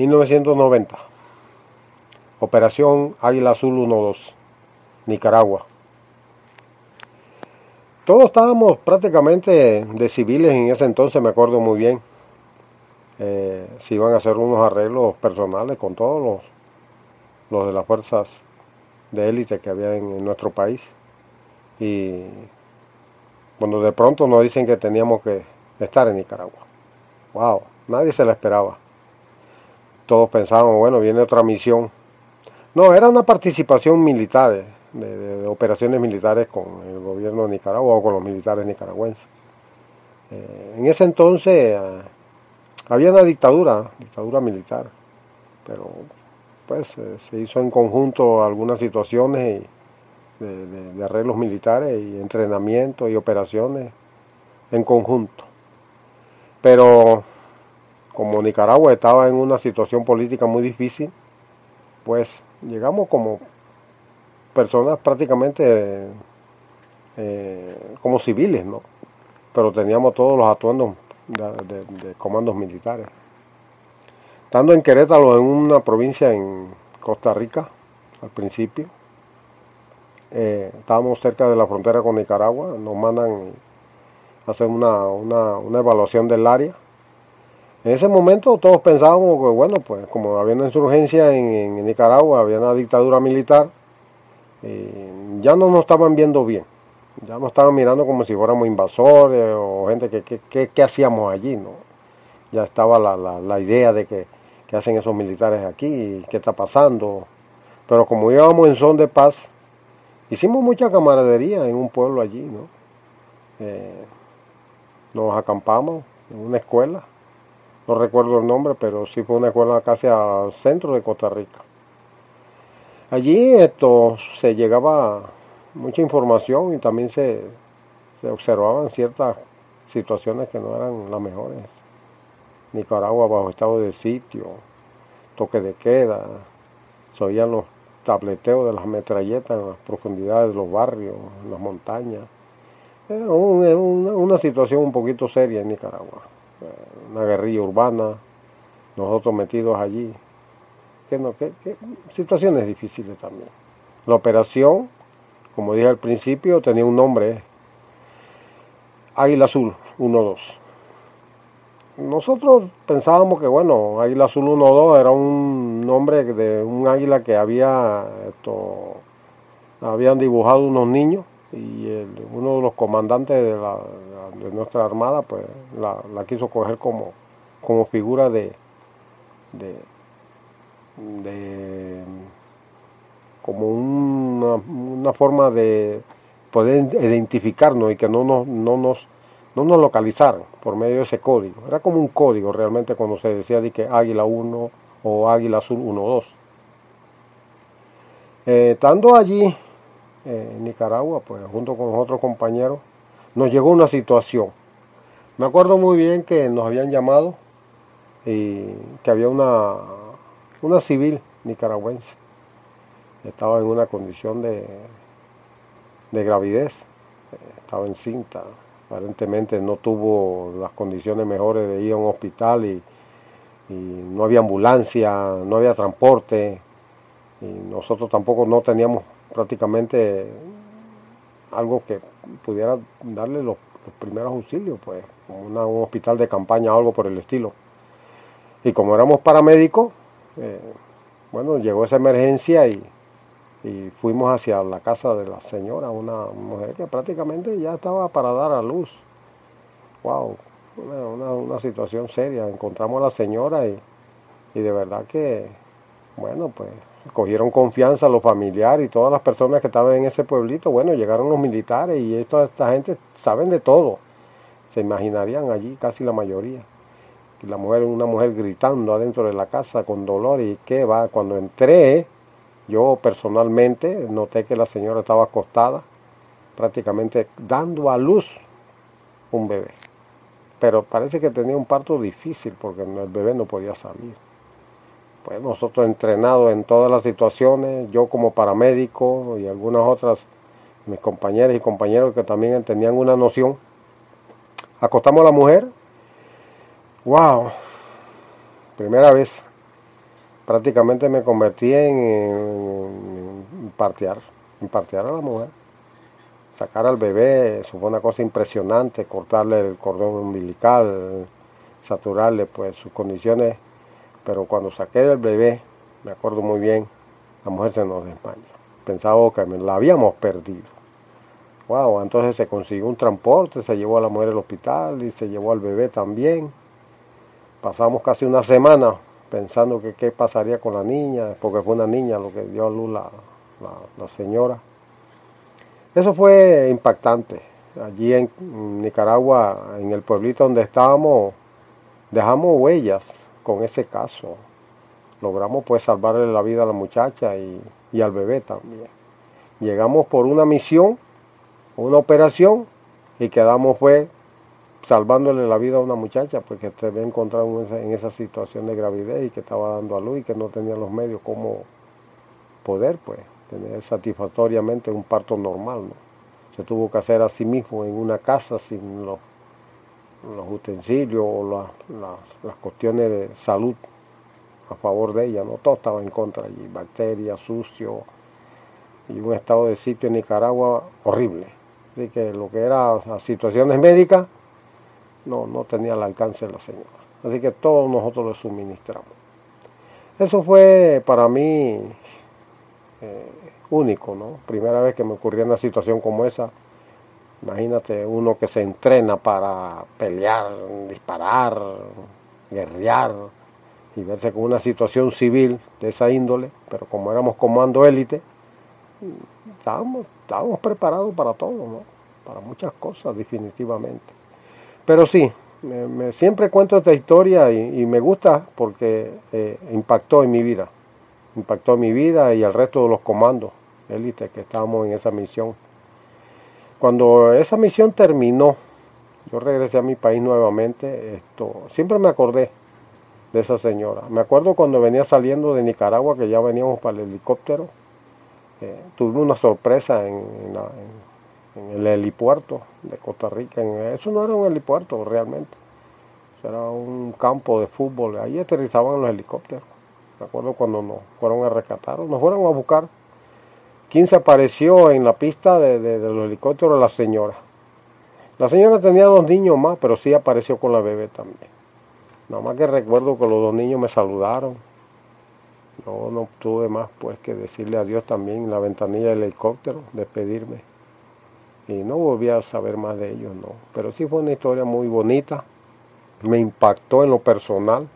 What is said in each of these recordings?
...1990... Operación Águila Azul 1-2... Nicaragua. Todos estábamos prácticamente de civiles en ese entonces, me acuerdo muy bien. Eh, se iban a hacer unos arreglos personales con todos los, los de las fuerzas de élite que había en, en nuestro país. Y cuando de pronto nos dicen que teníamos que estar en Nicaragua. ¡Wow! Nadie se la esperaba todos pensábamos, bueno, viene otra misión. No, era una participación militar, de, operaciones militares con el gobierno de Nicaragua o con los militares nicaragüenses. Eh, en ese entonces eh, había una dictadura, dictadura militar, pero pues eh, se hizo en conjunto algunas situaciones de, de arreglos militares y entrenamiento y operaciones en conjunto. Pero como Nicaragua estaba en una situación política muy difícil, pues llegamos como personas prácticamente eh, como civiles, ¿no? Pero teníamos todos los atuendos de, comandos militares. Estando en Querétaro, en una provincia en Costa Rica, al principio, eh, estábamos cerca de la frontera con Nicaragua, nos mandan a hacer una, una evaluación del área en ese momento todos pensábamos que, bueno, pues como había una insurgencia en, Nicaragua, había una dictadura militar, eh, ya no nos estaban viendo bien, ya nos estaban mirando como si fuéramos invasores o gente que, que, hacíamos allí, ¿no? Ya estaba la, la, idea de que, hacen esos militares aquí, qué está pasando. Pero como íbamos en son de paz, hicimos mucha camaradería en un pueblo allí, ¿no? Eh, nos acampamos en una escuela no recuerdo el nombre, pero sí fue una escuela casi al centro de Costa Rica. Allí esto se llegaba mucha información y también se, observaban ciertas situaciones que no eran las mejores. Nicaragua bajo estado de sitio, toque de queda, se oían los tableteos de las metralletas en las profundidades de los barrios, en las montañas. Era una situación un poquito seria en Nicaragua una guerrilla urbana, nosotros metidos allí. Que no, situaciones difíciles también. La operación, como dije al principio, tenía un nombre, Águila Azul 1-2. Nosotros pensábamos que, bueno, Águila Azul 1-2 era un nombre de un águila que había, esto, habían dibujado unos niños y uno de los comandantes de, la, de nuestra armada pues la, quiso coger como, como figura de, de, como una, una, forma de poder identificarnos y que no nos, no nos, no nos localizaran por medio de ese código. Era como un código realmente cuando se decía de que Águila 1 o Águila Azul 1-2. Eh, estando allí eh, en Nicaragua, pues junto con otros compañeros, nos llegó una situación. Me acuerdo muy bien que nos habían llamado y que había una, una civil nicaragüense. Estaba en una condición de, de gravidez, estaba encinta, aparentemente no tuvo las condiciones mejores de ir a un hospital y, y no había ambulancia, no había transporte y nosotros tampoco no teníamos prácticamente algo que pudiera darle los, primeros auxilios, pues, un hospital de campaña o algo por el estilo. Y como éramos paramédicos, eh, bueno, llegó esa emergencia y, y fuimos hacia la casa de la señora, una mujer que prácticamente ya estaba para dar a luz. Wow, una, situación seria. Encontramos a la señora y, y de verdad que, bueno, pues cogieron confianza los familiares y todas las personas que estaban en ese pueblito. Bueno, llegaron los militares y esta, gente saben de todo. Se imaginarían allí casi la mayoría. La mujer, una mujer gritando adentro de la casa con dolor y qué va. Cuando entré, yo personalmente noté que la señora estaba acostada, prácticamente dando a luz un bebé. Pero parece que tenía un parto difícil porque el bebé no podía salir pues nosotros entrenados en todas las situaciones, yo como paramédico y algunas otras, mis compañeras y compañeros que también tenían una noción, acostamos a la mujer, wow, primera vez, prácticamente me convertí en, en, partear, en partear a la mujer. Sacar al bebé, eso fue una cosa impresionante, cortarle el cordón umbilical, saturarle pues sus condiciones pero cuando saqué el bebé, me acuerdo muy bien, la mujer se nos desmayó. Pensaba que la habíamos perdido. Wow, entonces se consiguió un transporte, se llevó a la mujer al hospital y se llevó al bebé también. Pasamos casi una semana pensando que qué pasaría con la niña, porque fue una niña lo que dio a luz la, la señora. Eso fue impactante. Allí en Nicaragua, en el pueblito donde estábamos, dejamos huellas con ese caso. Logramos pues salvarle la vida a la muchacha y, al bebé también. Llegamos por una misión, una operación y quedamos fue salvándole la vida a una muchacha porque se había encontrado en esa, en esa situación de gravidez y que estaba dando a luz y que no tenía los medios como poder pues tener satisfactoriamente un parto normal. ¿no? Se tuvo que hacer a sí mismo en una casa sin los los utensilios o las cuestiones de salud a favor de ella, no todo estaba en contra allí, bacterias, sucio y un estado de sitio en Nicaragua horrible. Así que lo que era las situaciones médicas no, no tenía el alcance de la señora. Así que todos nosotros lo suministramos. Eso fue para mí eh, único, ¿no? Primera vez que me ocurría una situación como esa Imagínate uno que se entrena para pelear, disparar, guerrear y verse con una situación civil de esa índole, pero como éramos comando élite, estábamos, estábamos preparados para todo, ¿no? para muchas cosas definitivamente. Pero sí, me, siempre cuento esta historia y, me gusta porque eh, impactó en mi vida, impactó en mi vida y el resto de los comandos élite que estábamos en esa misión. Cuando esa misión terminó, yo regresé a mi país nuevamente, esto, siempre me acordé de esa señora. Me acuerdo cuando venía saliendo de Nicaragua, que ya veníamos para el helicóptero, eh, tuve una sorpresa en, el helipuerto de Costa Rica. eso no era un helipuerto realmente, era un campo de fútbol. Ahí aterrizaban los helicópteros. Me acuerdo cuando nos fueron a rescatar, nos fueron a buscar ¿Quién se apareció en la pista de, de, los helicópteros? La señora. La señora tenía dos niños más, pero sí apareció con la bebé también. Nada más que recuerdo que los dos niños me saludaron. Yo no tuve más pues que decirle adiós también en la ventanilla del helicóptero, despedirme. Y no volví a saber más de ellos, no. Pero sí fue una historia muy bonita. Me impactó en lo personal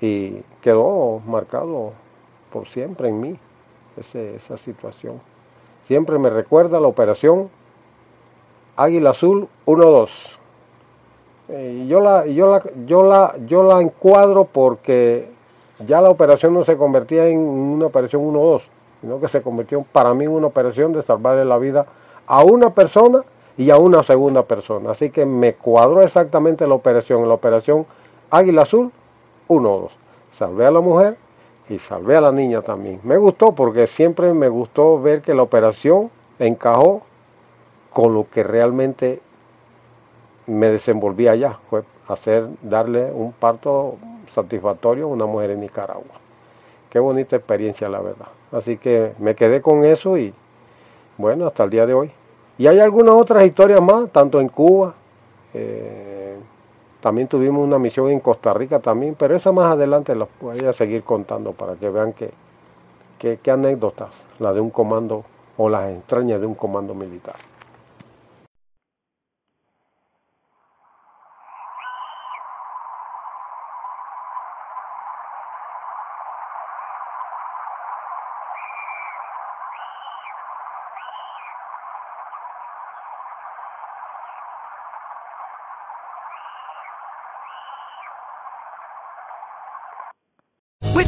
y quedó marcado por siempre en mí esa situación. Siempre me recuerda la operación Águila Azul 1-2. Eh, yo, la, yo, la, yo, la, yo la encuadro porque ya la operación no se convertía en una operación 1-2, sino que se convirtió para mí en una operación de salvarle la vida a una persona y a una segunda persona. Así que me cuadró exactamente la operación, la operación Águila Azul 1-2. Salvé a la mujer, y salvé a la niña también. Me gustó porque siempre me gustó ver que la operación encajó con lo que realmente me desenvolvía allá, fue hacer, darle un parto satisfactorio a una mujer en Nicaragua. Qué bonita experiencia, la verdad. Así que me quedé con eso y bueno, hasta el día de hoy. Y hay algunas otras historias más, tanto en Cuba, eh, también tuvimos una misión en Costa Rica también, pero esa más adelante la voy a seguir contando para que vean que qué, qué anécdotas, la de un comando o las entrañas de un comando militar.